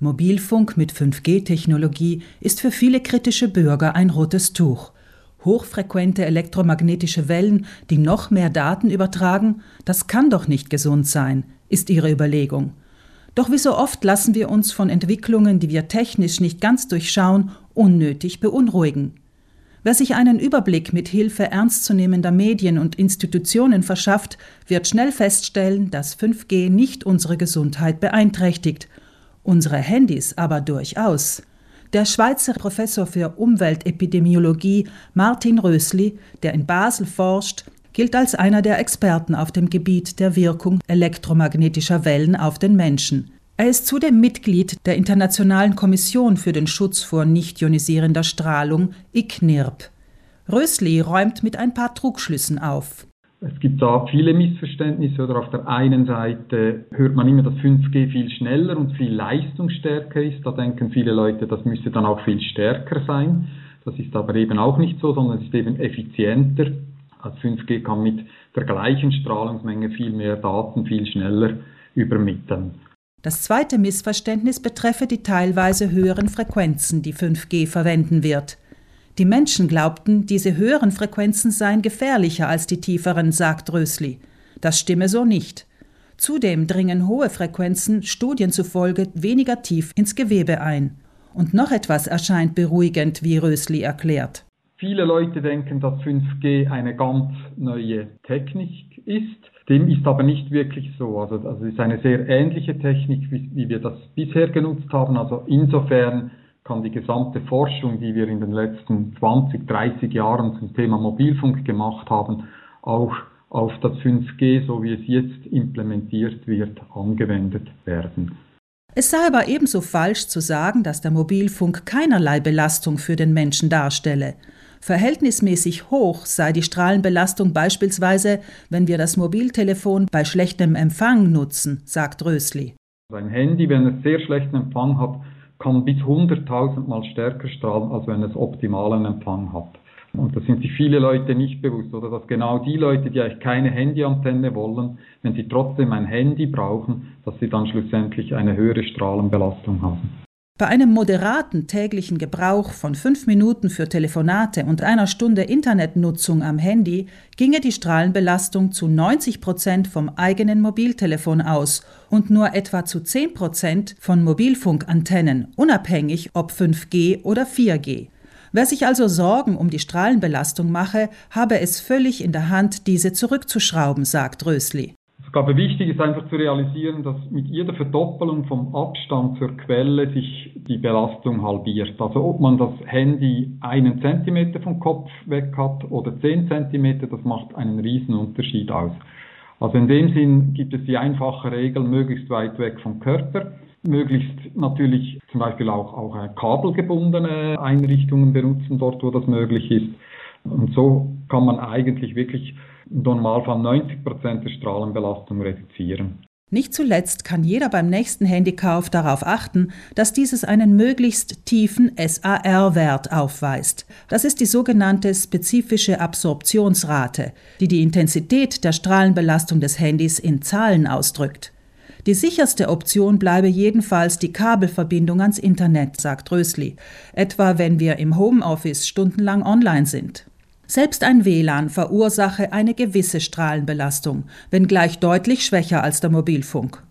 Mobilfunk mit 5G-Technologie ist für viele kritische Bürger ein rotes Tuch. Hochfrequente elektromagnetische Wellen, die noch mehr Daten übertragen, das kann doch nicht gesund sein, ist ihre Überlegung. Doch wie so oft lassen wir uns von Entwicklungen, die wir technisch nicht ganz durchschauen, unnötig beunruhigen. Wer sich einen Überblick mit Hilfe ernstzunehmender Medien und Institutionen verschafft, wird schnell feststellen, dass 5G nicht unsere Gesundheit beeinträchtigt unsere Handys aber durchaus. Der Schweizer Professor für Umweltepidemiologie Martin Rösli, der in Basel forscht, gilt als einer der Experten auf dem Gebiet der Wirkung elektromagnetischer Wellen auf den Menschen. Er ist zudem Mitglied der Internationalen Kommission für den Schutz vor nicht ionisierender Strahlung ICNIRP. Rösli räumt mit ein paar Trugschlüssen auf. Es gibt da viele Missverständnisse oder auf der einen Seite hört man immer, dass 5G viel schneller und viel leistungsstärker ist. Da denken viele Leute, das müsste dann auch viel stärker sein. Das ist aber eben auch nicht so, sondern es ist eben effizienter. Als 5G kann mit der gleichen Strahlungsmenge viel mehr Daten viel schneller übermitteln. Das zweite Missverständnis betreffe die teilweise höheren Frequenzen, die 5G verwenden wird. Die Menschen glaubten, diese höheren Frequenzen seien gefährlicher als die tieferen, sagt Rösli. Das stimme so nicht. Zudem dringen hohe Frequenzen Studien zufolge weniger tief ins Gewebe ein. Und noch etwas erscheint beruhigend, wie Rösli erklärt. Viele Leute denken, dass 5G eine ganz neue Technik ist. Dem ist aber nicht wirklich so. Also, also es ist eine sehr ähnliche Technik, wie, wie wir das bisher genutzt haben. Also insofern kann die gesamte Forschung, die wir in den letzten 20, 30 Jahren zum Thema Mobilfunk gemacht haben, auch auf das 5G, so wie es jetzt implementiert wird, angewendet werden. Es sei aber ebenso falsch zu sagen, dass der Mobilfunk keinerlei Belastung für den Menschen darstelle. Verhältnismäßig hoch sei die Strahlenbelastung beispielsweise, wenn wir das Mobiltelefon bei schlechtem Empfang nutzen, sagt Rösli. Ein Handy, wenn es sehr schlechten Empfang hat, kann bis 100.000 Mal stärker strahlen, als wenn es optimalen Empfang hat. Und das sind sich viele Leute nicht bewusst, oder dass genau die Leute, die eigentlich keine Handyantenne wollen, wenn sie trotzdem ein Handy brauchen, dass sie dann schlussendlich eine höhere Strahlenbelastung haben. Bei einem moderaten täglichen Gebrauch von fünf Minuten für Telefonate und einer Stunde Internetnutzung am Handy ginge die Strahlenbelastung zu 90 Prozent vom eigenen Mobiltelefon aus und nur etwa zu 10 Prozent von Mobilfunkantennen, unabhängig ob 5G oder 4G. Wer sich also Sorgen um die Strahlenbelastung mache, habe es völlig in der Hand, diese zurückzuschrauben, sagt Rösli. Ich glaube, wichtig ist einfach zu realisieren, dass mit jeder Verdoppelung vom Abstand zur Quelle sich die Belastung halbiert. Also ob man das Handy einen Zentimeter vom Kopf weg hat oder zehn Zentimeter, das macht einen riesen Unterschied aus. Also in dem Sinn gibt es die einfache Regel, möglichst weit weg vom Körper, möglichst natürlich zum Beispiel auch, auch kabelgebundene Einrichtungen benutzen, dort wo das möglich ist. Und so kann man eigentlich wirklich im Normalfall 90 Prozent der Strahlenbelastung reduzieren. Nicht zuletzt kann jeder beim nächsten Handykauf darauf achten, dass dieses einen möglichst tiefen SAR-Wert aufweist. Das ist die sogenannte spezifische Absorptionsrate, die die Intensität der Strahlenbelastung des Handys in Zahlen ausdrückt. Die sicherste Option bleibe jedenfalls die Kabelverbindung ans Internet, sagt Rösli, etwa wenn wir im Homeoffice stundenlang online sind. Selbst ein WLAN verursache eine gewisse Strahlenbelastung, wenngleich deutlich schwächer als der Mobilfunk.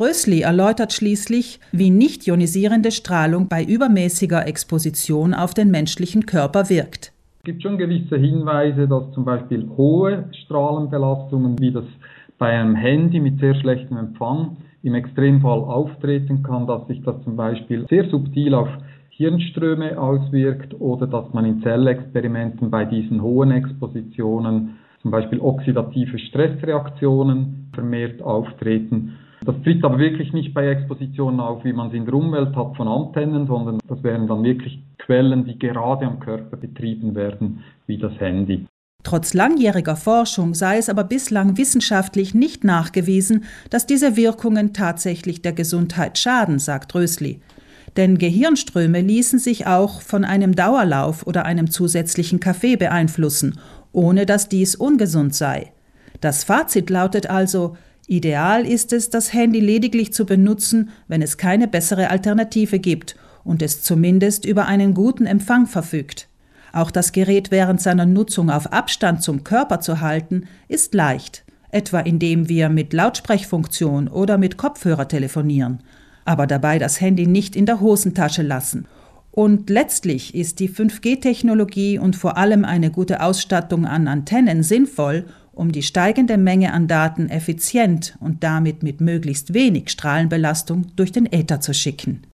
Rösli erläutert schließlich, wie nicht ionisierende Strahlung bei übermäßiger Exposition auf den menschlichen Körper wirkt. Es gibt schon gewisse Hinweise, dass zum Beispiel hohe Strahlenbelastungen, wie das bei einem Handy mit sehr schlechtem Empfang im Extremfall auftreten kann, dass sich das zum Beispiel sehr subtil auf Hirnströme auswirkt oder dass man in Zellexperimenten bei diesen hohen Expositionen zum Beispiel oxidative Stressreaktionen vermehrt auftreten. Das tritt aber wirklich nicht bei Expositionen auf, wie man es in der Umwelt hat von Antennen, sondern das wären dann wirklich Quellen, die gerade am Körper betrieben werden, wie das Handy. Trotz langjähriger Forschung sei es aber bislang wissenschaftlich nicht nachgewiesen, dass diese Wirkungen tatsächlich der Gesundheit schaden, sagt Rösli denn Gehirnströme ließen sich auch von einem Dauerlauf oder einem zusätzlichen Kaffee beeinflussen, ohne dass dies ungesund sei. Das Fazit lautet also, Ideal ist es, das Handy lediglich zu benutzen, wenn es keine bessere Alternative gibt und es zumindest über einen guten Empfang verfügt. Auch das Gerät während seiner Nutzung auf Abstand zum Körper zu halten, ist leicht, etwa indem wir mit Lautsprechfunktion oder mit Kopfhörer telefonieren, aber dabei das Handy nicht in der Hosentasche lassen. Und letztlich ist die 5G-Technologie und vor allem eine gute Ausstattung an Antennen sinnvoll, um die steigende Menge an Daten effizient und damit mit möglichst wenig Strahlenbelastung durch den Äther zu schicken.